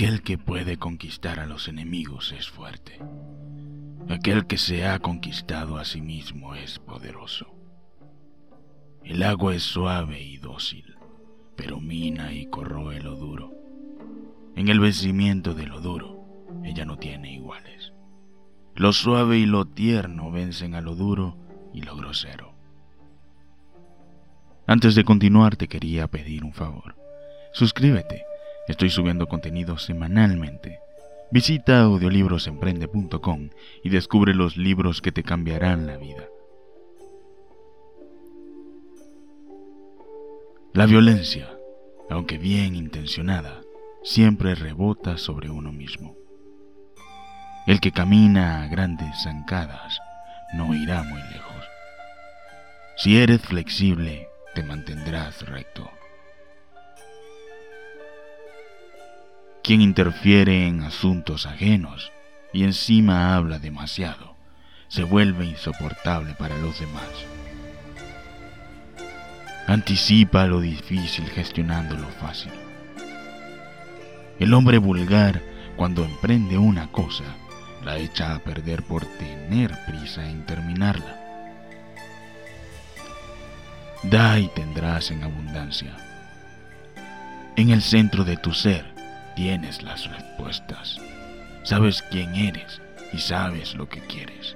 Aquel que puede conquistar a los enemigos es fuerte. Aquel que se ha conquistado a sí mismo es poderoso. El agua es suave y dócil, pero mina y corroe lo duro. En el vencimiento de lo duro, ella no tiene iguales. Lo suave y lo tierno vencen a lo duro y lo grosero. Antes de continuar te quería pedir un favor. Suscríbete. Estoy subiendo contenido semanalmente. Visita audiolibrosemprende.com y descubre los libros que te cambiarán la vida. La violencia, aunque bien intencionada, siempre rebota sobre uno mismo. El que camina a grandes zancadas no irá muy lejos. Si eres flexible, te mantendrás recto. Quien interfiere en asuntos ajenos y encima habla demasiado, se vuelve insoportable para los demás. Anticipa lo difícil gestionando lo fácil. El hombre vulgar, cuando emprende una cosa, la echa a perder por tener prisa en terminarla. Da y tendrás en abundancia. En el centro de tu ser tienes las respuestas. Sabes quién eres y sabes lo que quieres.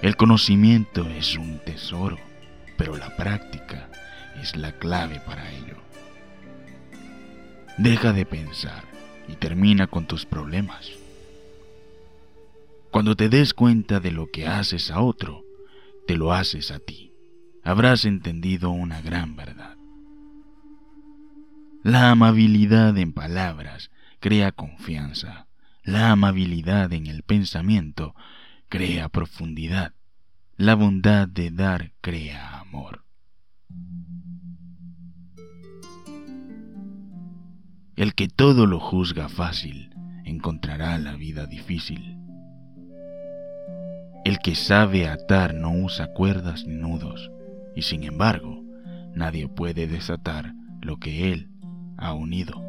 El conocimiento es un tesoro pero la práctica es la clave para ello. Deja de pensar y termina con tus problemas. Cuando te des cuenta de lo que haces a otro, te lo haces a ti. Habrás entendido una gran verdad. La amabilidad en palabras crea confianza. La amabilidad en el pensamiento crea profundidad. La bondad de dar crea amor. El que todo lo juzga fácil encontrará la vida difícil. El que sabe atar no usa cuerdas ni nudos, y sin embargo, nadie puede desatar lo que él ha unido.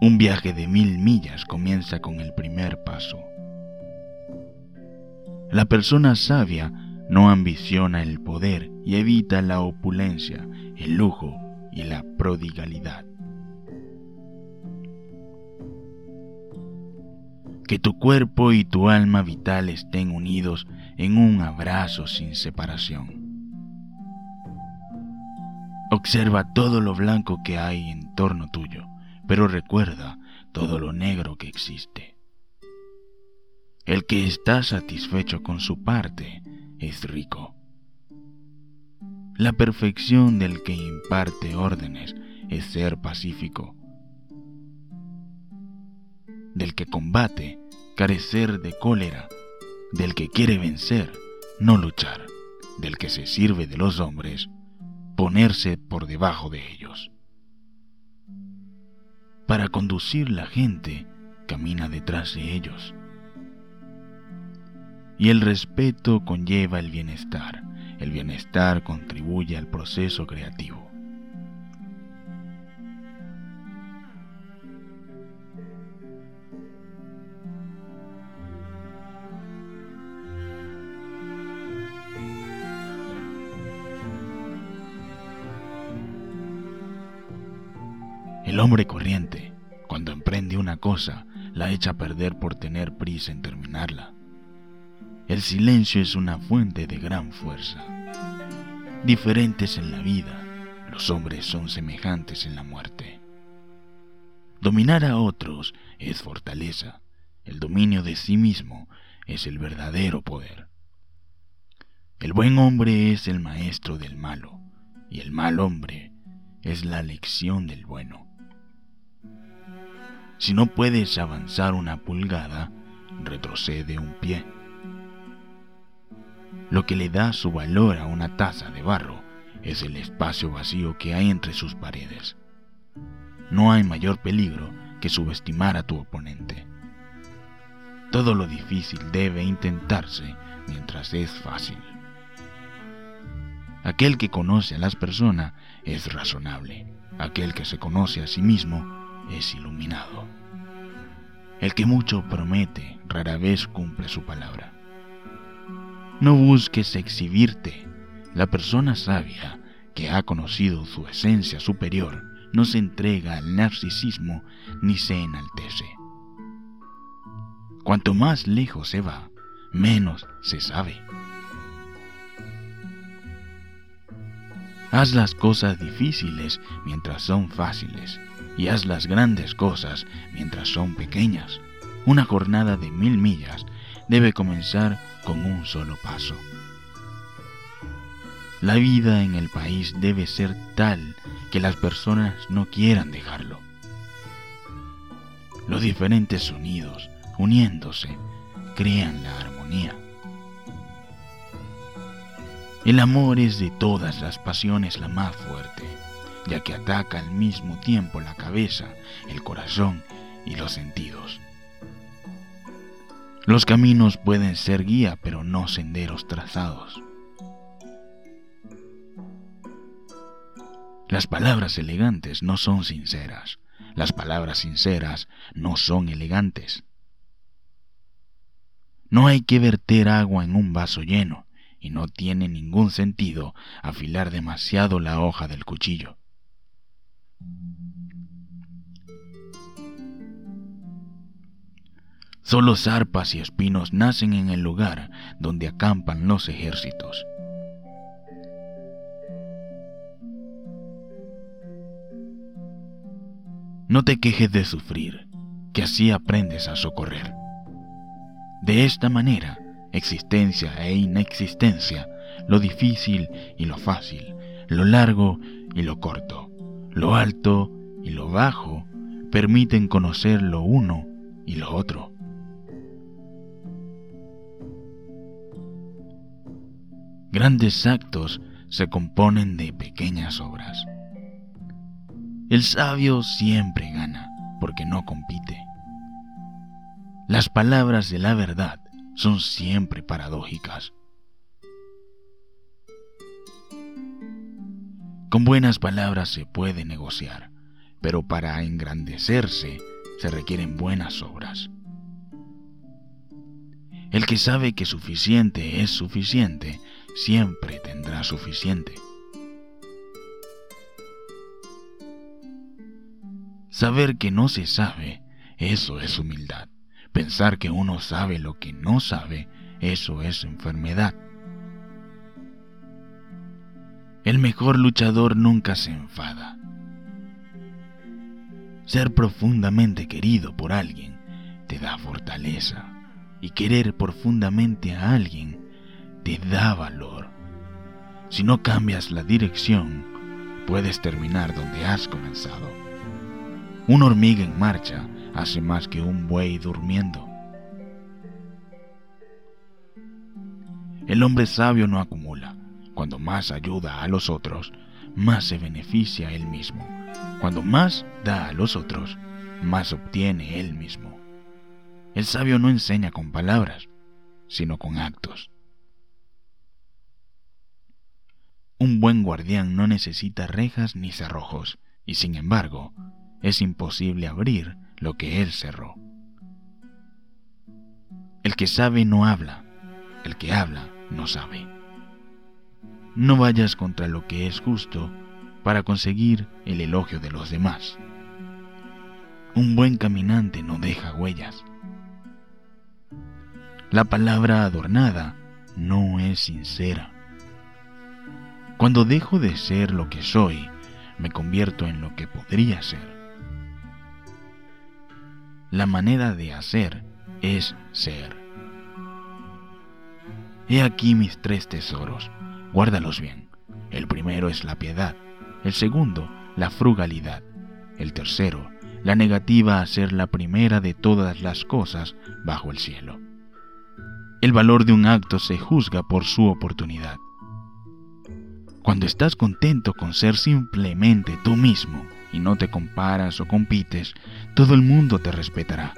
Un viaje de mil millas comienza con el primer paso. La persona sabia no ambiciona el poder y evita la opulencia, el lujo y la prodigalidad. Que tu cuerpo y tu alma vital estén unidos en un abrazo sin separación. Observa todo lo blanco que hay en torno tuyo, pero recuerda todo lo negro que existe. El que está satisfecho con su parte es rico. La perfección del que imparte órdenes es ser pacífico. Del que combate, carecer de cólera. Del que quiere vencer, no luchar. Del que se sirve de los hombres, ponerse por debajo de ellos. Para conducir la gente, camina detrás de ellos y el respeto conlleva el bienestar. El bienestar contribuye al proceso creativo. El hombre corriente, cuando emprende una cosa, la echa a perder por tener prisa en terminarla. El silencio es una fuente de gran fuerza. Diferentes en la vida, los hombres son semejantes en la muerte. Dominar a otros es fortaleza. El dominio de sí mismo es el verdadero poder. El buen hombre es el maestro del malo y el mal hombre es la lección del bueno. Si no puedes avanzar una pulgada, retrocede un pie. Lo que le da su valor a una taza de barro es el espacio vacío que hay entre sus paredes. No hay mayor peligro que subestimar a tu oponente. Todo lo difícil debe intentarse mientras es fácil. Aquel que conoce a las personas es razonable. Aquel que se conoce a sí mismo es iluminado. El que mucho promete rara vez cumple su palabra. No busques exhibirte. La persona sabia que ha conocido su esencia superior no se entrega al narcisismo ni se enaltece. Cuanto más lejos se va, menos se sabe. Haz las cosas difíciles mientras son fáciles y haz las grandes cosas mientras son pequeñas. Una jornada de mil millas debe comenzar con un solo paso. La vida en el país debe ser tal que las personas no quieran dejarlo. Los diferentes sonidos, uniéndose, crean la armonía. El amor es de todas las pasiones la más fuerte, ya que ataca al mismo tiempo la cabeza, el corazón y los sentidos. Los caminos pueden ser guía, pero no senderos trazados. Las palabras elegantes no son sinceras. Las palabras sinceras no son elegantes. No hay que verter agua en un vaso lleno y no tiene ningún sentido afilar demasiado la hoja del cuchillo. Solo zarpas y espinos nacen en el lugar donde acampan los ejércitos. No te quejes de sufrir, que así aprendes a socorrer. De esta manera, existencia e inexistencia, lo difícil y lo fácil, lo largo y lo corto, lo alto y lo bajo, permiten conocer lo uno y lo otro. Grandes actos se componen de pequeñas obras. El sabio siempre gana porque no compite. Las palabras de la verdad son siempre paradójicas. Con buenas palabras se puede negociar, pero para engrandecerse se requieren buenas obras. El que sabe que suficiente es suficiente, siempre tendrá suficiente. Saber que no se sabe, eso es humildad. Pensar que uno sabe lo que no sabe, eso es enfermedad. El mejor luchador nunca se enfada. Ser profundamente querido por alguien te da fortaleza y querer profundamente a alguien te da valor. Si no cambias la dirección, puedes terminar donde has comenzado. Una hormiga en marcha hace más que un buey durmiendo. El hombre sabio no acumula. Cuando más ayuda a los otros, más se beneficia él mismo. Cuando más da a los otros, más obtiene él mismo. El sabio no enseña con palabras, sino con actos. Un buen guardián no necesita rejas ni cerrojos, y sin embargo, es imposible abrir lo que él cerró. El que sabe no habla, el que habla no sabe. No vayas contra lo que es justo para conseguir el elogio de los demás. Un buen caminante no deja huellas. La palabra adornada no es sincera. Cuando dejo de ser lo que soy, me convierto en lo que podría ser. La manera de hacer es ser. He aquí mis tres tesoros, guárdalos bien. El primero es la piedad, el segundo, la frugalidad, el tercero, la negativa a ser la primera de todas las cosas bajo el cielo. El valor de un acto se juzga por su oportunidad. Cuando estás contento con ser simplemente tú mismo, y no te comparas o compites, todo el mundo te respetará.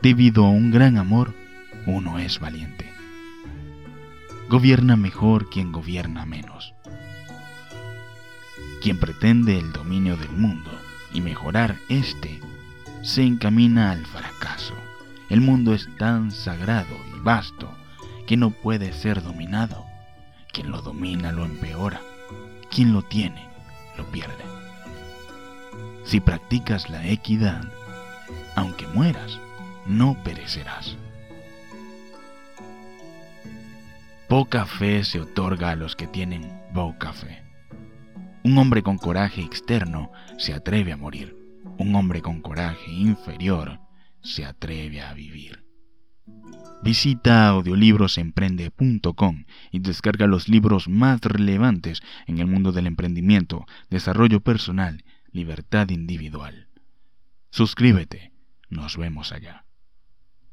Debido a un gran amor, uno es valiente. Gobierna mejor quien gobierna menos. Quien pretende el dominio del mundo y mejorar este, se encamina al fracaso. El mundo es tan sagrado y vasto que no puede ser dominado. Quien lo domina lo empeora. Quien lo tiene lo pierde. Si practicas la equidad, aunque mueras, no perecerás. Poca fe se otorga a los que tienen poca fe. Un hombre con coraje externo se atreve a morir. Un hombre con coraje inferior se atreve a vivir. Visita audiolibrosemprende.com y descarga los libros más relevantes en el mundo del emprendimiento, desarrollo personal, libertad individual. Suscríbete. Nos vemos allá.